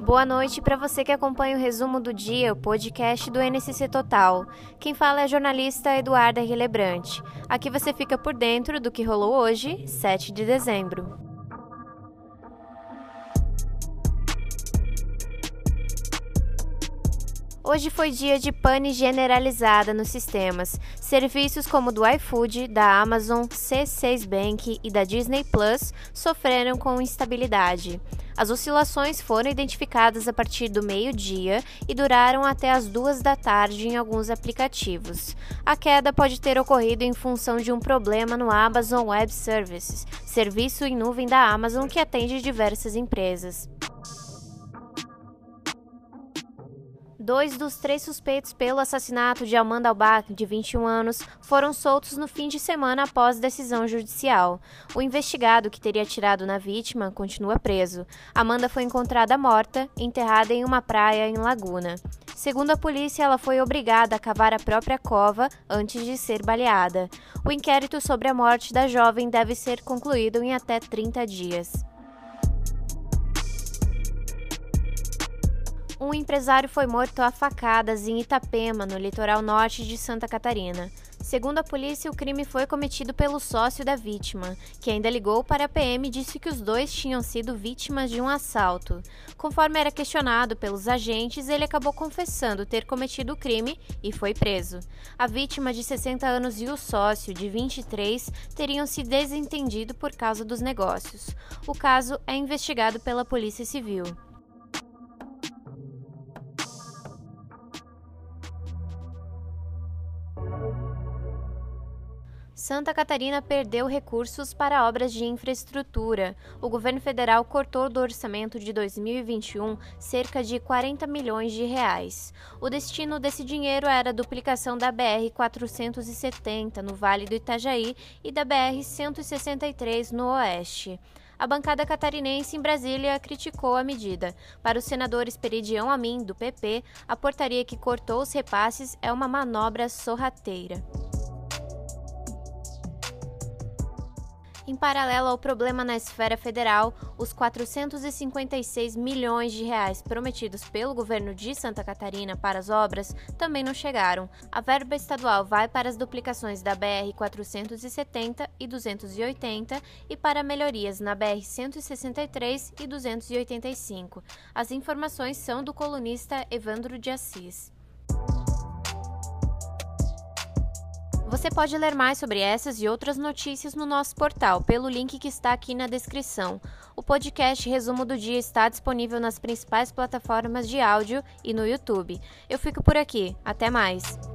Boa noite para você que acompanha o resumo do dia, o podcast do NCC Total. Quem fala é a jornalista Eduarda Relebrante. Aqui você fica por dentro do que rolou hoje, 7 de dezembro. Hoje foi dia de pane generalizada nos sistemas. Serviços como o do iFood, da Amazon, C6 Bank e da Disney Plus sofreram com instabilidade. As oscilações foram identificadas a partir do meio-dia e duraram até as duas da tarde em alguns aplicativos. A queda pode ter ocorrido em função de um problema no Amazon Web Services, serviço em nuvem da Amazon que atende diversas empresas. Dois dos três suspeitos pelo assassinato de Amanda Albach, de 21 anos, foram soltos no fim de semana após decisão judicial. O investigado que teria atirado na vítima continua preso. Amanda foi encontrada morta, enterrada em uma praia em Laguna. Segundo a polícia, ela foi obrigada a cavar a própria cova antes de ser baleada. O inquérito sobre a morte da jovem deve ser concluído em até 30 dias. Um empresário foi morto a facadas em Itapema, no litoral norte de Santa Catarina. Segundo a polícia, o crime foi cometido pelo sócio da vítima, que ainda ligou para a PM e disse que os dois tinham sido vítimas de um assalto. Conforme era questionado pelos agentes, ele acabou confessando ter cometido o crime e foi preso. A vítima de 60 anos e o sócio, de 23, teriam se desentendido por causa dos negócios. O caso é investigado pela Polícia Civil. Santa Catarina perdeu recursos para obras de infraestrutura. O governo federal cortou do orçamento de 2021 cerca de 40 milhões de reais. O destino desse dinheiro era a duplicação da BR 470 no Vale do Itajaí e da BR 163 no Oeste. A bancada catarinense em Brasília criticou a medida. Para o senador Esperidião Amin, do PP, a portaria que cortou os repasses é uma manobra sorrateira. Em paralelo ao problema na esfera federal, os 456 milhões de reais prometidos pelo governo de Santa Catarina para as obras também não chegaram. A verba estadual vai para as duplicações da BR 470 e 280 e para melhorias na BR 163 e 285. As informações são do colunista Evandro de Assis. Você pode ler mais sobre essas e outras notícias no nosso portal, pelo link que está aqui na descrição. O podcast Resumo do Dia está disponível nas principais plataformas de áudio e no YouTube. Eu fico por aqui. Até mais!